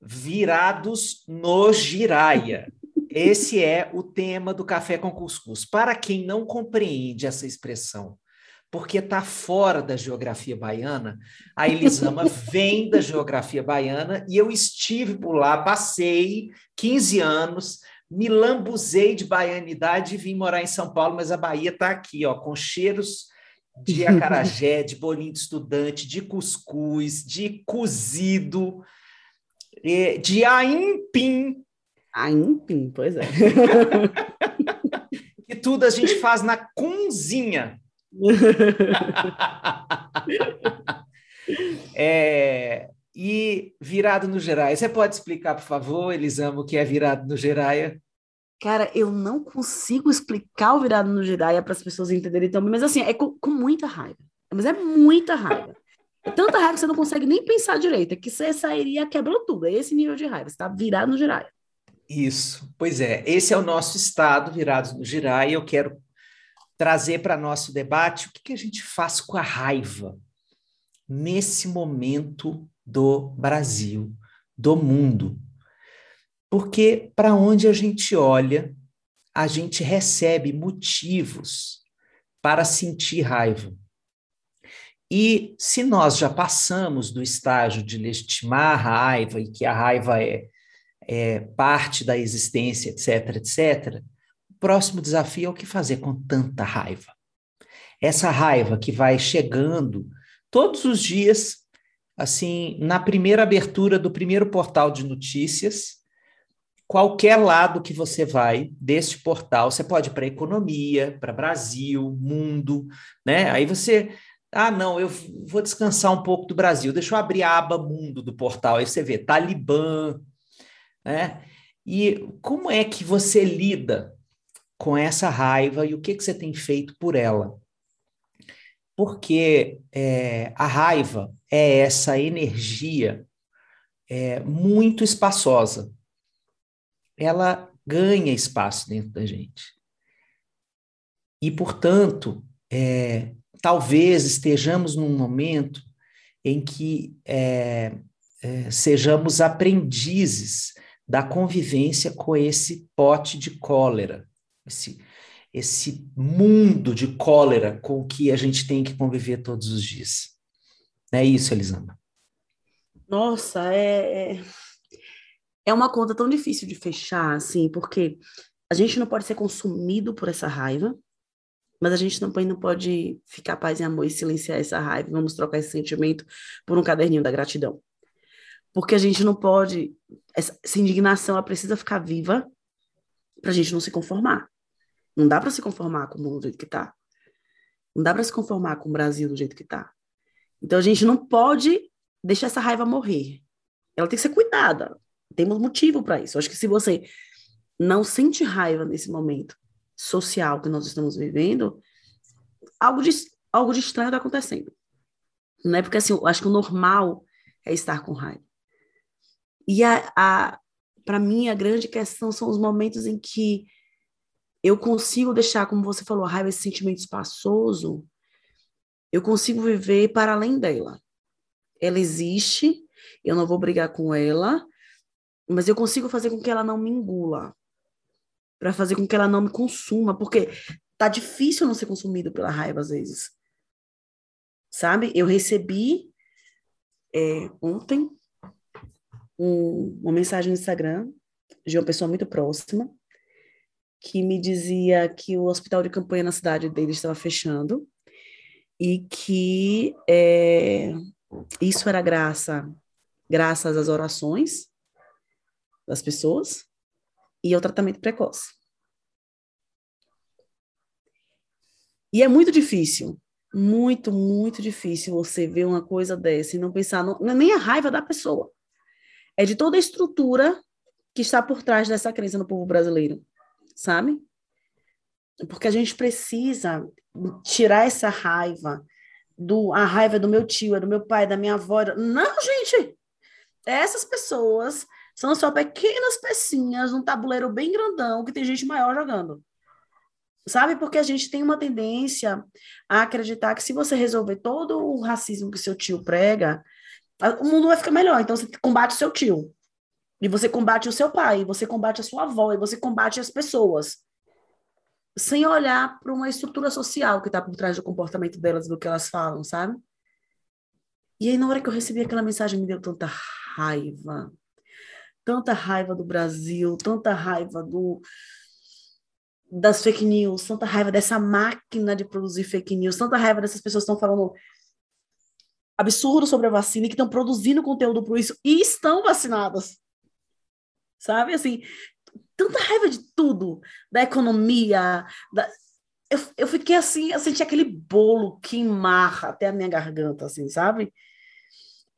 virados no giraia. Esse é o tema do Café com Cuscuz. Para quem não compreende essa expressão, porque está fora da geografia baiana, a Elisama vem da geografia baiana e eu estive por lá, passei 15 anos, me lambuzei de baianidade e vim morar em São Paulo, mas a Bahia está aqui, ó, com cheiros de acarajé, de bolinho de estudante, de cuscuz, de cozido, de aimpim. Aimpim, pois é. e tudo a gente faz na cozinha. é, e virado no Geraia. Você pode explicar, por favor, Elisama, o que é virado no Geraia? Cara, eu não consigo explicar o virado no Giraia para as pessoas entenderem também, mas assim, é com, com muita raiva. Mas é muita raiva. Tanta raiva que você não consegue nem pensar direito, é que você sairia quebrando tudo. É esse nível de raiva, você está virado no Giraia. Isso, pois é. Esse é o nosso estado, virados no Giraia. Eu quero trazer para nosso debate o que, que a gente faz com a raiva nesse momento do Brasil, do mundo. Porque para onde a gente olha, a gente recebe motivos para sentir raiva. E se nós já passamos do estágio de legitimar a raiva e que a raiva é, é parte da existência, etc., etc., o próximo desafio é o que fazer com tanta raiva. Essa raiva que vai chegando todos os dias, assim, na primeira abertura do primeiro portal de notícias, qualquer lado que você vai deste portal, você pode ir para economia, para Brasil, mundo, né? Aí você ah, não, eu vou descansar um pouco do Brasil. Deixa eu abrir a aba mundo do portal. Aí você vê Talibã, né? E como é que você lida com essa raiva e o que, que você tem feito por ela? Porque é, a raiva é essa energia é, muito espaçosa. Ela ganha espaço dentro da gente. E, portanto, é, talvez estejamos num momento em que é, é, sejamos aprendizes da convivência com esse pote de cólera, esse, esse mundo de cólera com que a gente tem que conviver todos os dias. É isso, Elisama. Nossa, é, é, é uma conta tão difícil de fechar, assim, porque a gente não pode ser consumido por essa raiva, mas a gente também não pode ficar paz e amor e silenciar essa raiva. Vamos trocar esse sentimento por um caderninho da gratidão. Porque a gente não pode. Essa, essa indignação ela precisa ficar viva para a gente não se conformar. Não dá para se conformar com o mundo do jeito que está. Não dá para se conformar com o Brasil do jeito que está. Então a gente não pode deixar essa raiva morrer. Ela tem que ser cuidada. Temos motivo para isso. Eu acho que se você não sente raiva nesse momento, social que nós estamos vivendo, algo de, algo de estranho está acontecendo. Não é porque assim, eu acho que o normal é estar com raiva. E a, a para mim a grande questão são os momentos em que eu consigo deixar, como você falou, a raiva esse sentimento espaçoso, eu consigo viver para além dela. Ela existe, eu não vou brigar com ela, mas eu consigo fazer com que ela não me engula para fazer com que ela não me consuma, porque tá difícil não ser consumido pela raiva às vezes. Sabe? Eu recebi é, ontem um, uma mensagem no Instagram de uma pessoa muito próxima que me dizia que o hospital de campanha na cidade dele estava fechando e que é, isso era graça, graças às orações das pessoas e ao tratamento precoce. E é muito difícil, muito, muito difícil você ver uma coisa dessa e não pensar, não é nem a raiva da pessoa, é de toda a estrutura que está por trás dessa crença no povo brasileiro, sabe? Porque a gente precisa tirar essa raiva, do a raiva do meu tio, é do meu pai, da minha avó. Não, gente! Essas pessoas são só pequenas pecinhas num tabuleiro bem grandão que tem gente maior jogando. Sabe? Porque a gente tem uma tendência a acreditar que se você resolver todo o racismo que seu tio prega, o mundo vai ficar melhor. Então você combate seu tio. E você combate o seu pai, você combate a sua avó, e você combate as pessoas. Sem olhar para uma estrutura social que está por trás do comportamento delas, do que elas falam, sabe? E aí, na hora que eu recebi aquela mensagem, me deu tanta raiva. Tanta raiva do Brasil, tanta raiva do, das fake news, tanta raiva dessa máquina de produzir fake news, tanta raiva dessas pessoas que estão falando absurdo sobre a vacina e que estão produzindo conteúdo por isso e estão vacinadas. Sabe? Assim, tanta raiva de tudo, da economia, da... Eu, eu fiquei assim, eu senti aquele bolo queimar até a minha garganta, assim, sabe?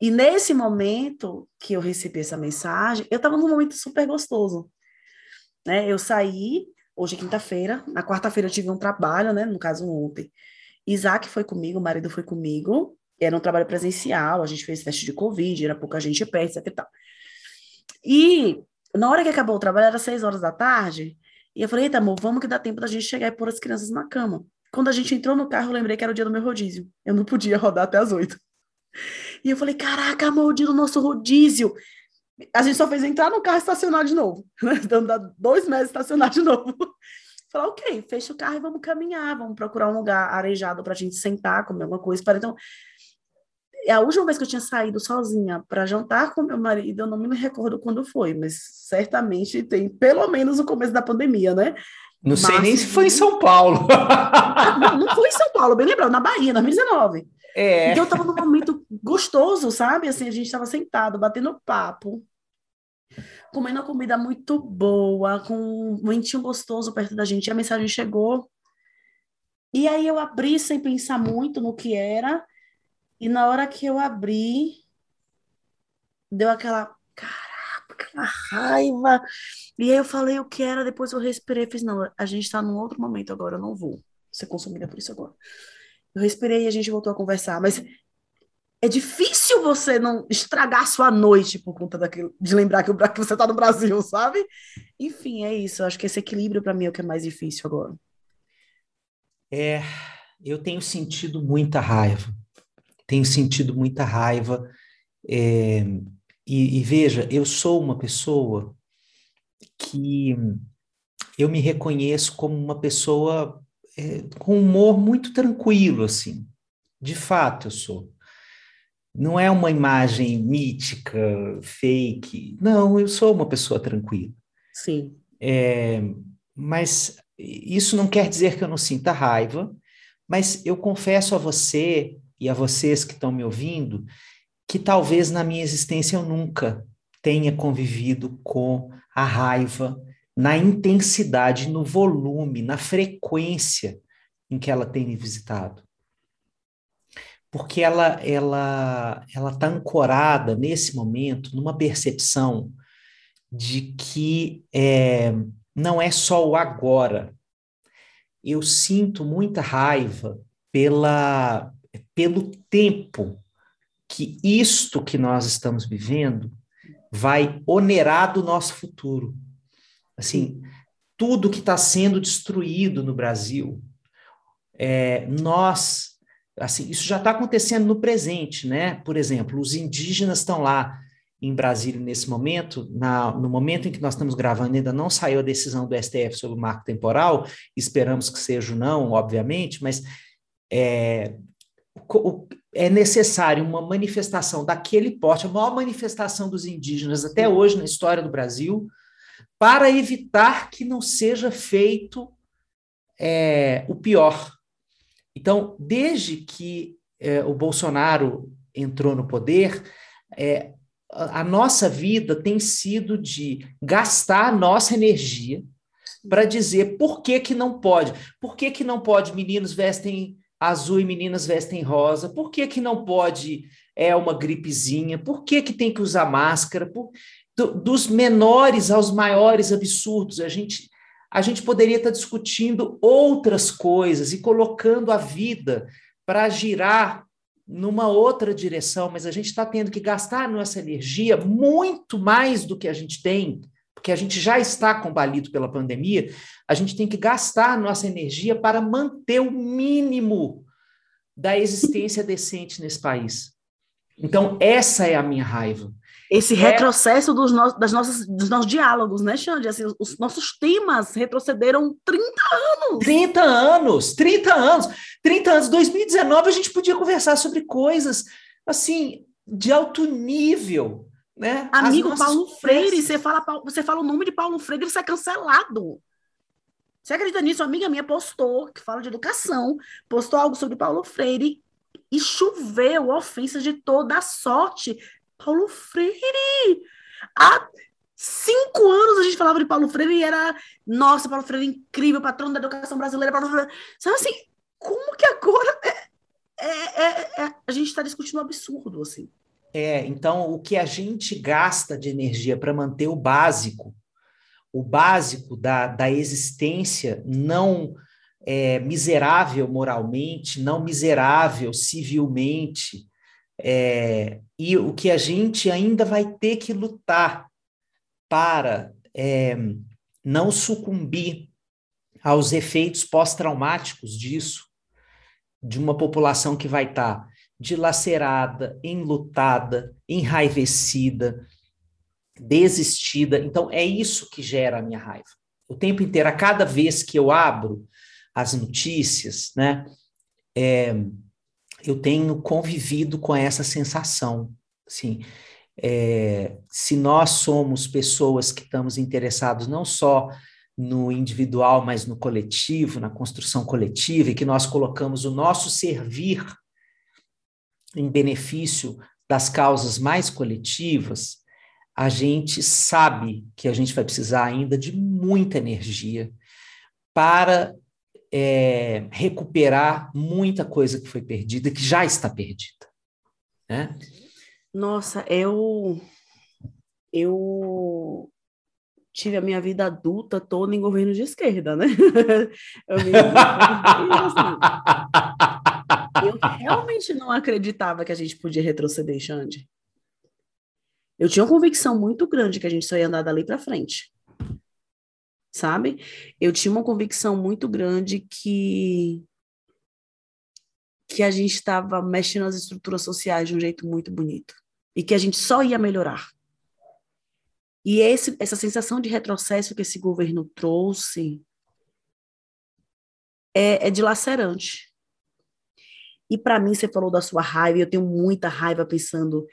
E nesse momento que eu recebi essa mensagem, eu estava num momento super gostoso. Né? Eu saí, hoje é quinta-feira, na quarta-feira eu tive um trabalho, né? No caso, ontem. Isaac foi comigo, o marido foi comigo, era um trabalho presencial, a gente fez teste de Covid, era pouca gente perto, etc e tal. E na hora que acabou o trabalho, era seis horas da tarde, e eu falei, eita, amor, vamos que dá tempo da gente chegar e pôr as crianças na cama. Quando a gente entrou no carro, eu lembrei que era o dia do meu rodízio. Eu não podia rodar até as oito. E eu falei, caraca, amor, o dia do nosso rodízio. A gente só fez entrar no carro e estacionar de novo. Então dá dois meses estacionar de novo. Falei, ok, fecha o carro e vamos caminhar, vamos procurar um lugar arejado para a gente sentar, comer alguma coisa. Para então, é a última vez que eu tinha saído sozinha para jantar com meu marido, eu não me recordo quando foi, mas certamente tem pelo menos o começo da pandemia, né? Não sei nem se foi em São Paulo. não, não foi em São Paulo, bem lembrado, na Bahia, 2019. É. Então eu tava num momento gostoso, sabe? Assim, a gente estava sentado, batendo papo, comendo uma comida muito boa, com um ventinho gostoso perto da gente. E a mensagem chegou. E aí eu abri sem pensar muito no que era. E na hora que eu abri, deu aquela, caraca, aquela raiva. E aí eu falei o que era, depois eu respirei e fiz, não, a gente está num outro momento agora, eu não vou ser consumida por isso agora. Eu respirei e a gente voltou a conversar, mas é difícil você não estragar sua noite por conta daquilo, de lembrar que, você está no Brasil, sabe? Enfim, é isso. Eu acho que esse equilíbrio para mim é o que é mais difícil agora. É, eu tenho sentido muita raiva tenho sentido muita raiva. É, e, e, veja, eu sou uma pessoa que eu me reconheço como uma pessoa é, com humor muito tranquilo, assim. De fato, eu sou. Não é uma imagem mítica, fake. Não, eu sou uma pessoa tranquila. Sim. É, mas isso não quer dizer que eu não sinta raiva, mas eu confesso a você e a vocês que estão me ouvindo que talvez na minha existência eu nunca tenha convivido com a raiva na intensidade, no volume, na frequência em que ela tem me visitado. Porque ela ela ela está ancorada nesse momento numa percepção de que é, não é só o agora. Eu sinto muita raiva pela pelo tempo que isto que nós estamos vivendo vai onerar do nosso futuro. Assim, tudo que está sendo destruído no Brasil, é, nós, assim, isso já está acontecendo no presente, né? Por exemplo, os indígenas estão lá em Brasília nesse momento, na, no momento em que nós estamos gravando, ainda não saiu a decisão do STF sobre o marco temporal, esperamos que seja não, obviamente, mas é, é necessário uma manifestação daquele porte, a maior manifestação dos indígenas até hoje na história do Brasil, para evitar que não seja feito é, o pior. Então, desde que é, o Bolsonaro entrou no poder, é, a nossa vida tem sido de gastar a nossa energia para dizer por que, que não pode. Por que, que não pode meninos vestem azul e meninas vestem rosa? Por que, que não pode? É uma gripezinha? Por que, que tem que usar máscara? Por... do, dos menores aos maiores absurdos. A gente, a gente poderia estar discutindo outras coisas e colocando a vida para girar numa outra direção, mas a gente está tendo que gastar nossa energia muito mais do que a gente tem, porque a gente já está combalido pela pandemia, a gente tem que gastar nossa energia para manter o mínimo da existência decente nesse país. Então, essa é a minha raiva. Esse é... retrocesso dos, no, das nossas, dos nossos diálogos, né, Xande? Assim, os nossos temas retrocederam 30 anos. 30 anos, 30 anos. 30 anos. 2019 a gente podia conversar sobre coisas, assim, de alto nível, né? Amigo Paulo Freire, você fala, você fala o nome de Paulo Freire, ele sai cancelado. Você acredita nisso? Uma amiga minha postou, que fala de educação, postou algo sobre Paulo Freire e choveu ofensas de toda a sorte. Paulo Freire! Há cinco anos a gente falava de Paulo Freire e era, nossa, Paulo Freire é incrível, patrono da educação brasileira. Paulo Freire. Sabe assim, como que agora é, é, é, é a gente está discutindo um absurdo, assim? É, então o que a gente gasta de energia para manter o básico o básico da, da existência não é, miserável moralmente, não miserável civilmente, é, e o que a gente ainda vai ter que lutar para é, não sucumbir aos efeitos pós-traumáticos disso, de uma população que vai estar tá dilacerada, enlutada, enraivecida, desistida. Então, é isso que gera a minha raiva. O tempo inteiro, a cada vez que eu abro as notícias, né, é, eu tenho convivido com essa sensação. Assim, é, se nós somos pessoas que estamos interessados não só no individual, mas no coletivo, na construção coletiva, e que nós colocamos o nosso servir em benefício das causas mais coletivas, a gente sabe que a gente vai precisar ainda de muita energia para é, recuperar muita coisa que foi perdida, que já está perdida. Né? Nossa, eu eu tive a minha vida adulta toda em governo de esquerda, né? eu, me... eu realmente não acreditava que a gente podia retroceder, Xande. Eu tinha uma convicção muito grande que a gente só ia andar dali para frente. Sabe? Eu tinha uma convicção muito grande que que a gente estava mexendo nas estruturas sociais de um jeito muito bonito e que a gente só ia melhorar. E esse, essa sensação de retrocesso que esse governo trouxe é, é dilacerante. E para mim, você falou da sua raiva, eu tenho muita raiva pensando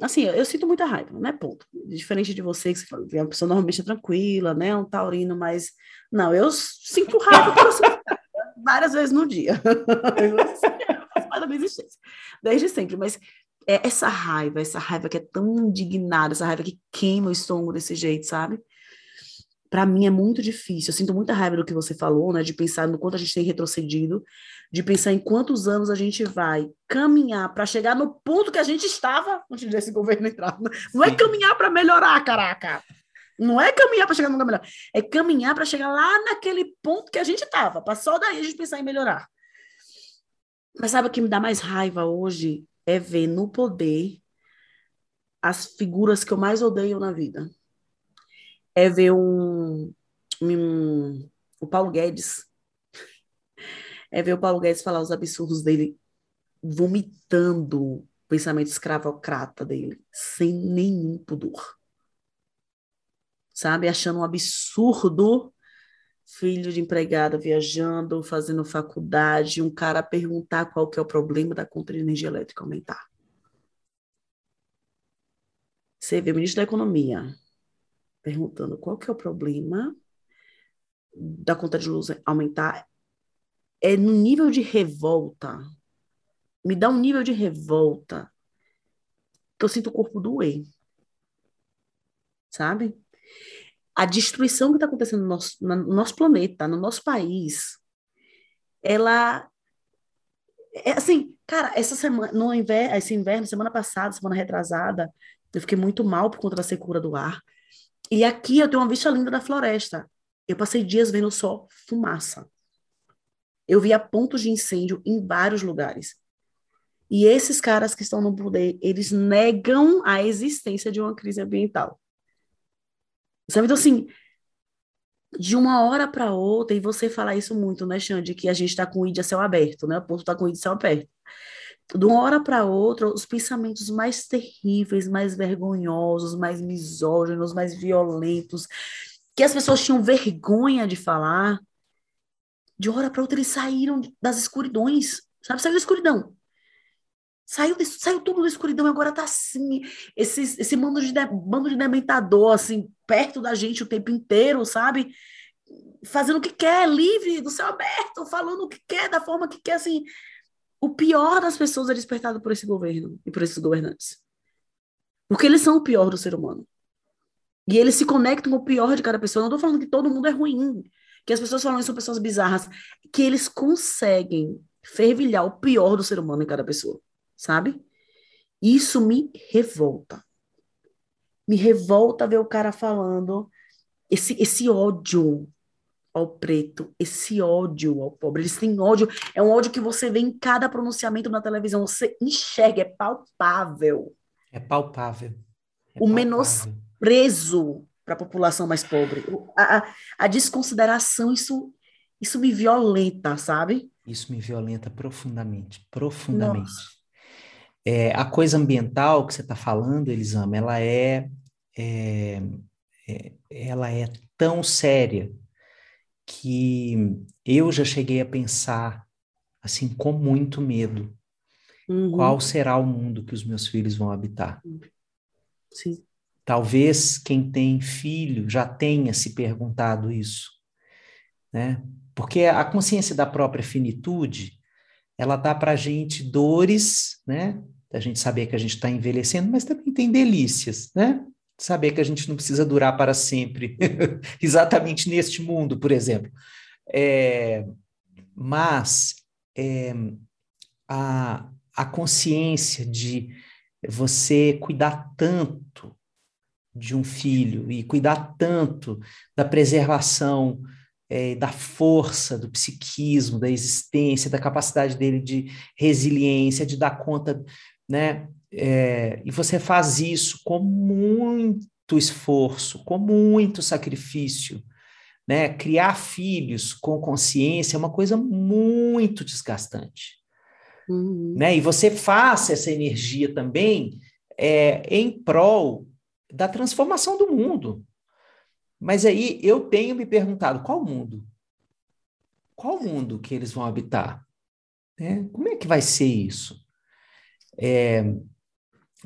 assim, eu sinto muita raiva, né? Ponto. Diferente de você, que você é uma pessoa normalmente tranquila, né? Um taurino, mas. Não, eu sinto raiva várias vezes no dia. Da minha existência. Desde sempre. Mas é essa raiva, essa raiva que é tão indignada, essa raiva que queima o estômago desse jeito, sabe? para mim é muito difícil. Eu sinto muita raiva do que você falou, né? De pensar no quanto a gente tem retrocedido, de pensar em quantos anos a gente vai caminhar para chegar no ponto que a gente estava antes desse governo entrar. Não é caminhar para melhorar, caraca. Não é caminhar para chegar no lugar melhor. É caminhar para chegar lá naquele ponto que a gente estava. Para só daí a gente pensar em melhorar. Mas sabe o que me dá mais raiva hoje? É ver no poder as figuras que eu mais odeio na vida é ver um, um, o Paulo Guedes, é ver o Paulo Guedes falar os absurdos dele, vomitando o pensamento escravocrata dele, sem nenhum pudor. Sabe? Achando um absurdo filho de empregada viajando, fazendo faculdade, um cara perguntar qual que é o problema da conta de energia elétrica aumentar. Você vê o ministro da Economia, perguntando qual que é o problema da conta de luz aumentar, é no nível de revolta. Me dá um nível de revolta que eu sinto o corpo doer. Sabe? A destruição que está acontecendo no nosso, no nosso planeta, no nosso país, ela é assim, cara, essa semana, no inverno, esse inverno, semana passada, semana retrasada, Eu fiquei muito mal por conta da secura do ar. E aqui eu tenho uma vista linda da floresta. Eu passei dias vendo só fumaça. Eu via pontos de incêndio em vários lugares. E esses caras que estão no poder, eles negam a existência de uma crise ambiental. Sabe? Então, assim, de uma hora para outra, e você fala isso muito, né, Xande, que a gente está com o id a céu aberto, né? O ponto está com o id a céu aberto. De uma hora para outra, os pensamentos mais terríveis, mais vergonhosos, mais misóginos, mais violentos, que as pessoas tinham vergonha de falar, de hora para outra eles saíram das escuridões, sabe? Saiu da escuridão. Saiu, saiu tudo da escuridão, agora tá assim, esse, esse bando de, bando de dementador, assim, perto da gente o tempo inteiro, sabe? Fazendo o que quer, livre, do céu aberto, falando o que quer, da forma que quer, assim. O pior das pessoas é despertado por esse governo e por esses governantes. Porque eles são o pior do ser humano. E eles se conectam com o pior de cada pessoa. Não tô falando que todo mundo é ruim, que as pessoas falam que são pessoas bizarras, que eles conseguem fervilhar o pior do ser humano em cada pessoa sabe? Isso me revolta. Me revolta ver o cara falando esse, esse ódio ao preto, esse ódio ao pobre. Eles têm ódio, é um ódio que você vê em cada pronunciamento na televisão, você enxerga, é palpável. É palpável. É o menosprezo para a população mais pobre. A, a, a, desconsideração, isso, isso me violenta, sabe? Isso me violenta profundamente, profundamente. É, a coisa ambiental que você está falando, Elisama, ela é, é, é, ela é tão séria que eu já cheguei a pensar, assim, com muito medo, uhum. qual será o mundo que os meus filhos vão habitar. Sim. Talvez quem tem filho já tenha se perguntado isso, né? Porque a consciência da própria finitude, ela dá para a gente dores, né? da gente saber que a gente está envelhecendo, mas também tem delícias, né? Saber que a gente não precisa durar para sempre, exatamente neste mundo, por exemplo. É, mas é, a, a consciência de você cuidar tanto de um filho e cuidar tanto da preservação é, da força do psiquismo, da existência, da capacidade dele de resiliência, de dar conta né? É, e você faz isso com muito esforço, com muito sacrifício, né? Criar filhos com consciência é uma coisa muito desgastante, uhum. né? E você faz essa energia também é, em prol da transformação do mundo. Mas aí eu tenho me perguntado qual mundo? Qual mundo que eles vão habitar? Né? Como é que vai ser isso? É,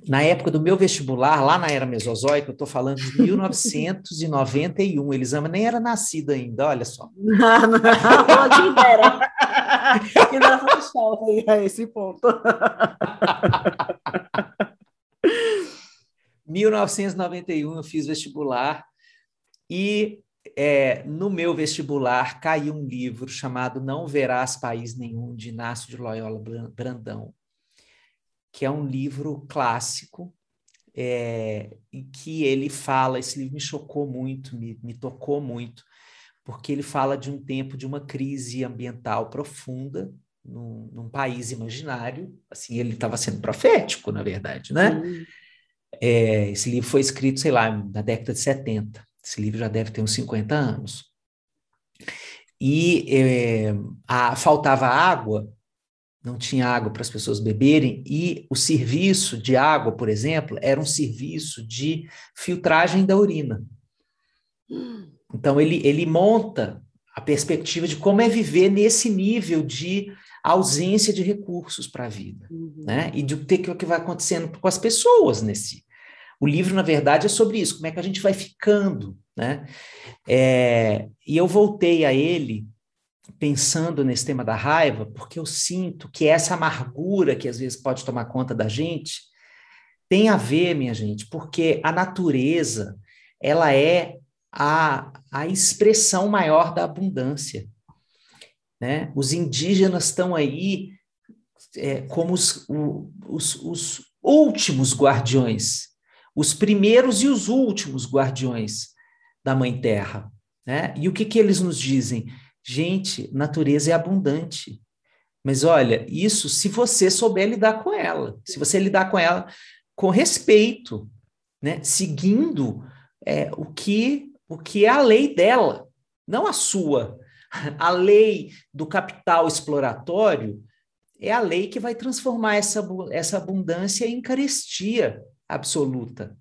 na época do meu vestibular, lá na era mesozoica, eu estou falando de 1991, Elisama nem era nascida ainda, olha só. Não, não, quem dera. Quem dera fosse a esse ponto. 1991 eu fiz vestibular e é, no meu vestibular caiu um livro chamado Não Verás País Nenhum, de Inácio de Loyola Brandão que é um livro clássico, é, em que ele fala, esse livro me chocou muito, me, me tocou muito, porque ele fala de um tempo de uma crise ambiental profunda num, num país imaginário, assim, ele estava sendo profético, na verdade, né? É, esse livro foi escrito, sei lá, na década de 70, esse livro já deve ter uns 50 anos. E é, a, faltava água não tinha água para as pessoas beberem, e o serviço de água, por exemplo, era um serviço de filtragem da urina. Então, ele, ele monta a perspectiva de como é viver nesse nível de ausência de recursos para a vida, uhum. né? E de o que, que vai acontecendo com as pessoas nesse. O livro, na verdade, é sobre isso, como é que a gente vai ficando, né? É, e eu voltei a ele pensando nesse tema da raiva, porque eu sinto que essa amargura que às vezes pode tomar conta da gente tem a ver, minha gente, porque a natureza ela é a, a expressão maior da abundância. Né? Os indígenas estão aí é, como os, os, os últimos guardiões, os primeiros e os últimos guardiões da Mãe Terra. Né? E o que, que eles nos dizem? Gente, natureza é abundante. Mas olha, isso se você souber lidar com ela, se você lidar com ela com respeito, né? seguindo é, o, que, o que é a lei dela, não a sua. A lei do capital exploratório é a lei que vai transformar essa, essa abundância em carestia absoluta.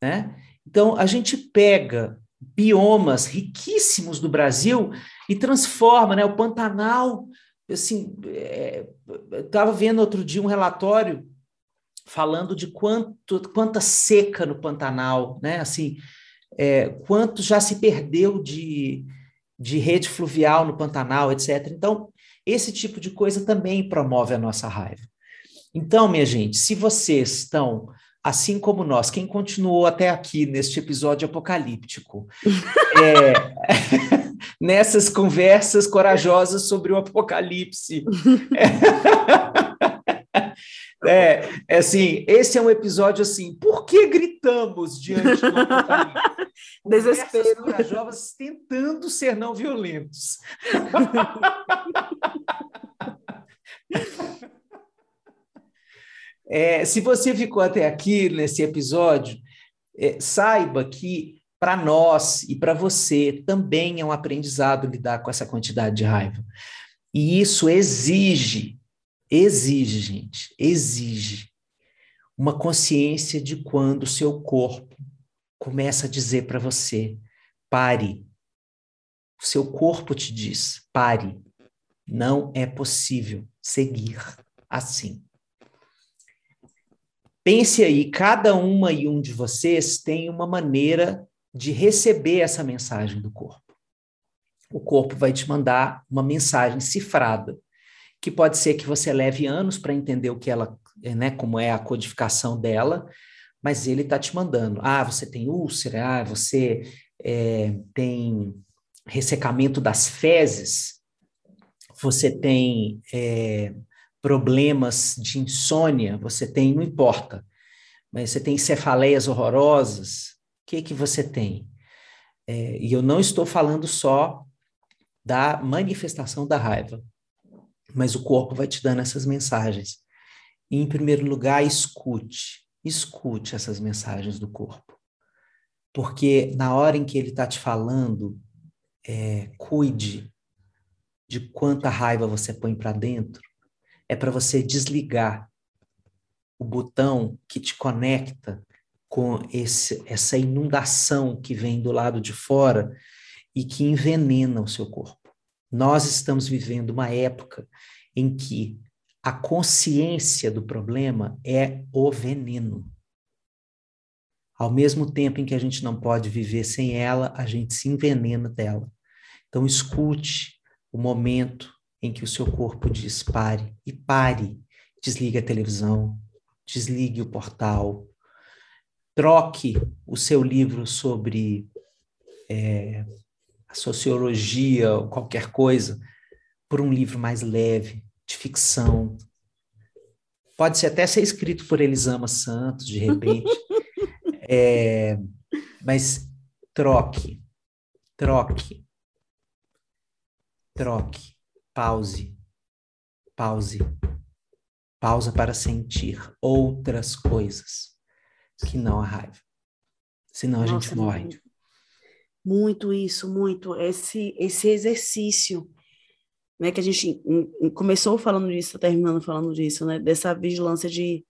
Né? Então, a gente pega biomas riquíssimos do Brasil e transforma, né? O Pantanal, assim, é, estava vendo outro dia um relatório falando de quanto, quanta seca no Pantanal, né? Assim, é, quanto já se perdeu de, de rede fluvial no Pantanal, etc. Então, esse tipo de coisa também promove a nossa raiva. Então, minha gente, se vocês estão assim como nós, quem continuou até aqui neste episódio apocalíptico, é, nessas conversas corajosas sobre o apocalipse. É, é, assim, esse é um episódio assim, por que gritamos diante do apocalipse? Desespero. corajosas tentando ser não violentos. É, se você ficou até aqui nesse episódio, é, saiba que para nós e para você também é um aprendizado lidar com essa quantidade de raiva. E isso exige, exige, gente, exige uma consciência de quando o seu corpo começa a dizer para você: pare. O seu corpo te diz: pare. Não é possível seguir assim. Pense aí, cada uma e um de vocês tem uma maneira de receber essa mensagem do corpo. O corpo vai te mandar uma mensagem cifrada, que pode ser que você leve anos para entender o que ela, né, como é a codificação dela, mas ele está te mandando. Ah, você tem úlcera, ah, você é, tem ressecamento das fezes, você tem é, problemas de insônia, você tem, não importa, mas você tem cefaleias horrorosas, o que que você tem? É, e eu não estou falando só da manifestação da raiva, mas o corpo vai te dando essas mensagens. E, em primeiro lugar, escute, escute essas mensagens do corpo. Porque na hora em que ele está te falando, é, cuide de quanta raiva você põe para dentro é para você desligar o botão que te conecta com esse, essa inundação que vem do lado de fora e que envenena o seu corpo. Nós estamos vivendo uma época em que a consciência do problema é o veneno. Ao mesmo tempo em que a gente não pode viver sem ela, a gente se envenena dela. Então, escute o momento em que o seu corpo diz pare e pare. Desligue a televisão, desligue o portal, troque o seu livro sobre é, sociologia ou qualquer coisa por um livro mais leve, de ficção. Pode ser até ser escrito por Elisama Santos, de repente. é, mas troque, troque, troque. Pause. Pause. Pausa para sentir outras coisas que não a raiva. Senão a Nossa, gente morre. Muito, isso, muito. Esse, esse exercício né, que a gente começou falando disso, terminando falando disso, né, dessa vigilância de,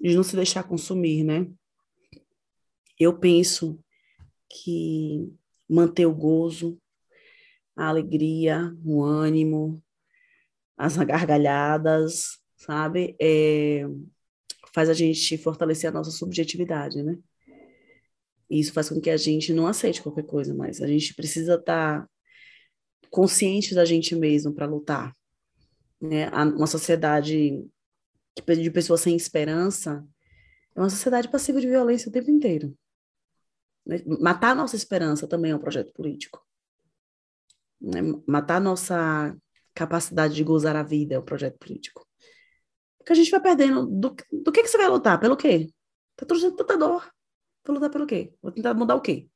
de não se deixar consumir, né? Eu penso que manter o gozo, a alegria, o ânimo, as gargalhadas, sabe? É, faz a gente fortalecer a nossa subjetividade, né? E isso faz com que a gente não aceite qualquer coisa, mas a gente precisa estar tá consciente da gente mesmo para lutar. Né? Uma sociedade de pessoas sem esperança é uma sociedade passiva de violência o tempo inteiro. Né? Matar a nossa esperança também é um projeto político. Né? Matar nossa capacidade de gozar a vida é o projeto político. Porque a gente vai perdendo. Do, do que, que você vai lutar? Pelo quê? Tá trouxendo tanta dor. Vou lutar pelo quê? Vou tentar mudar o quê?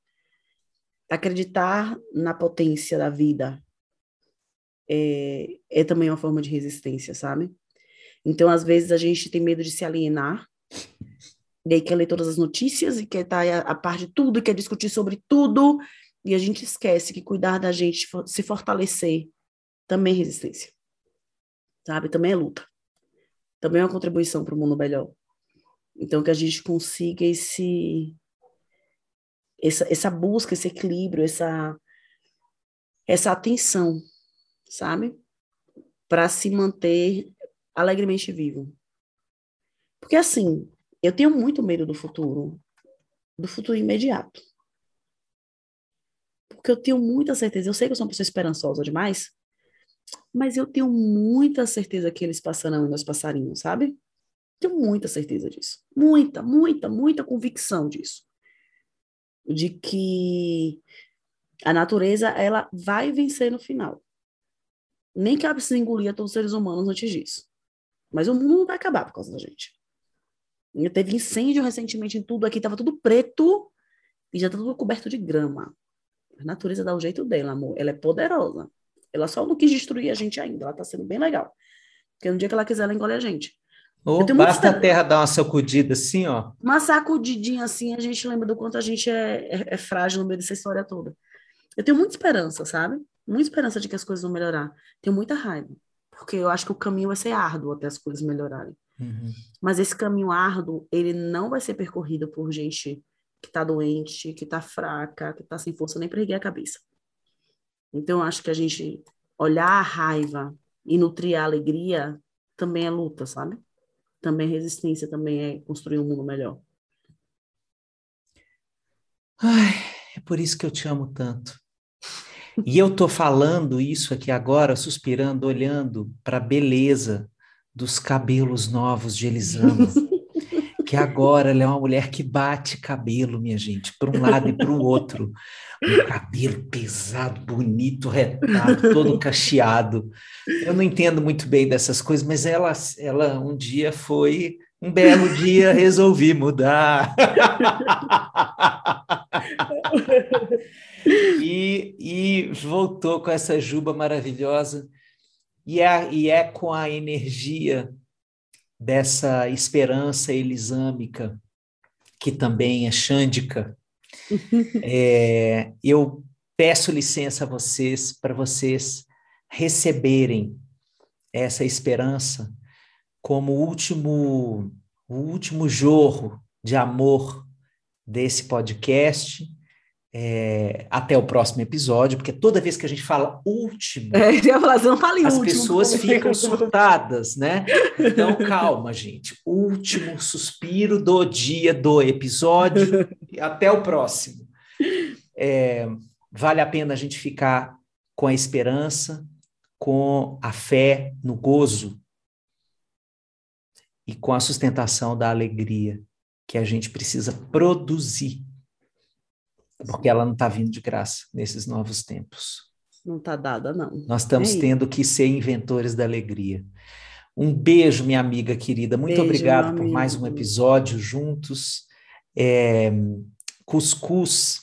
Acreditar na potência da vida é, é também uma forma de resistência, sabe? Então, às vezes, a gente tem medo de se alienar, e aí quer ler todas as notícias e quer estar a, a par de tudo, quer discutir sobre tudo, e a gente esquece que cuidar da gente, se fortalecer, também é resistência, sabe? Também é luta. Também é uma contribuição para o mundo melhor. Então, que a gente consiga esse, essa, essa busca, esse equilíbrio, essa, essa atenção, sabe? Para se manter alegremente vivo. Porque, assim, eu tenho muito medo do futuro, do futuro imediato. Porque eu tenho muita certeza, eu sei que eu sou uma pessoa esperançosa demais, mas eu tenho muita certeza que eles passarão e meus passarinhos, sabe? Tenho muita certeza disso. Muita, muita, muita convicção disso. De que a natureza, ela vai vencer no final. Nem ela precise engolir a todos os seres humanos antes disso. Mas o mundo não vai acabar por causa da gente. Teve incêndio recentemente em tudo aqui, tava tudo preto e já tá tudo coberto de grama. A natureza dá o jeito dela, amor. Ela é poderosa. Ela só não quis destruir a gente ainda. Ela tá sendo bem legal. Porque no dia que ela quiser, ela engole a gente. Oh, basta a terra dar uma sacudida assim, ó. Uma sacudidinha assim, a gente lembra do quanto a gente é, é, é, frágil no meio dessa história toda. Eu tenho muita esperança, sabe? Muita esperança de que as coisas vão melhorar. Tenho muita raiva. Porque eu acho que o caminho vai ser árduo até as coisas melhorarem. Uhum. Mas esse caminho árduo, ele não vai ser percorrido por gente que tá doente, que tá fraca, que tá sem força nem para erguer a cabeça. Então, eu acho que a gente olhar a raiva e nutrir a alegria também é luta, sabe? Também resistência, também é construir um mundo melhor. Ai, é por isso que eu te amo tanto. E eu tô falando isso aqui agora, suspirando, olhando para a beleza dos cabelos novos de Elisama. que agora ela é uma mulher que bate cabelo, minha gente, para um lado e para o outro. Um cabelo pesado, bonito, retado, todo cacheado. Eu não entendo muito bem dessas coisas, mas ela, ela um dia foi, um belo dia, resolvi mudar. e, e voltou com essa juba maravilhosa. E é, e é com a energia dessa esperança elisâmica, que também é xândica, é, eu peço licença a vocês para vocês receberem essa esperança como o último, o último jorro de amor desse podcast é, até o próximo episódio, porque toda vez que a gente fala último, é, falar, não fale as último, pessoas ficam surtadas, né? Então, calma, gente. Último suspiro do dia do episódio. e até o próximo. É, vale a pena a gente ficar com a esperança, com a fé no gozo e com a sustentação da alegria que a gente precisa produzir porque ela não está vindo de graça nesses novos tempos. Não está dada, não. Nós estamos é tendo que ser inventores da alegria. Um beijo, minha amiga querida. Muito beijo, obrigado por mais um episódio juntos. É, cuscuz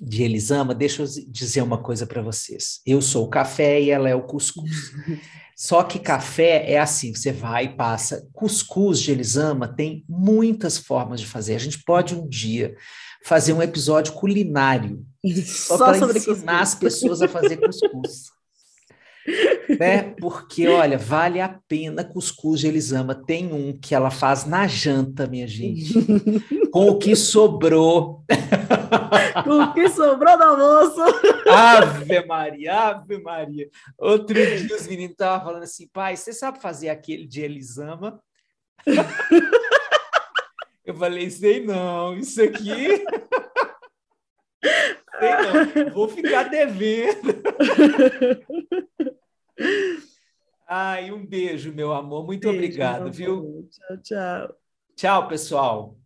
de Elisama, deixa eu dizer uma coisa para vocês. Eu sou o café e ela é o cuscuz. Só que café é assim, você vai e passa. Cuscuz de Elisama tem muitas formas de fazer. A gente pode um dia fazer um episódio culinário. Só, só para ensinar as pessoas a fazer cuscuz. né? Porque, olha, vale a pena cuscuz de Elisama. Tem um que ela faz na janta, minha gente. Com o que sobrou. Com o que sobrou do almoço. Ave Maria, Ave Maria. Outro dia os meninos estavam falando assim, pai, você sabe fazer aquele de Elisama? Eu falei, sei não, isso aqui. sei não, vou ficar devendo. Ai, um beijo, meu amor. Muito beijo, obrigado, viu? Tchau, tchau. Tchau, pessoal.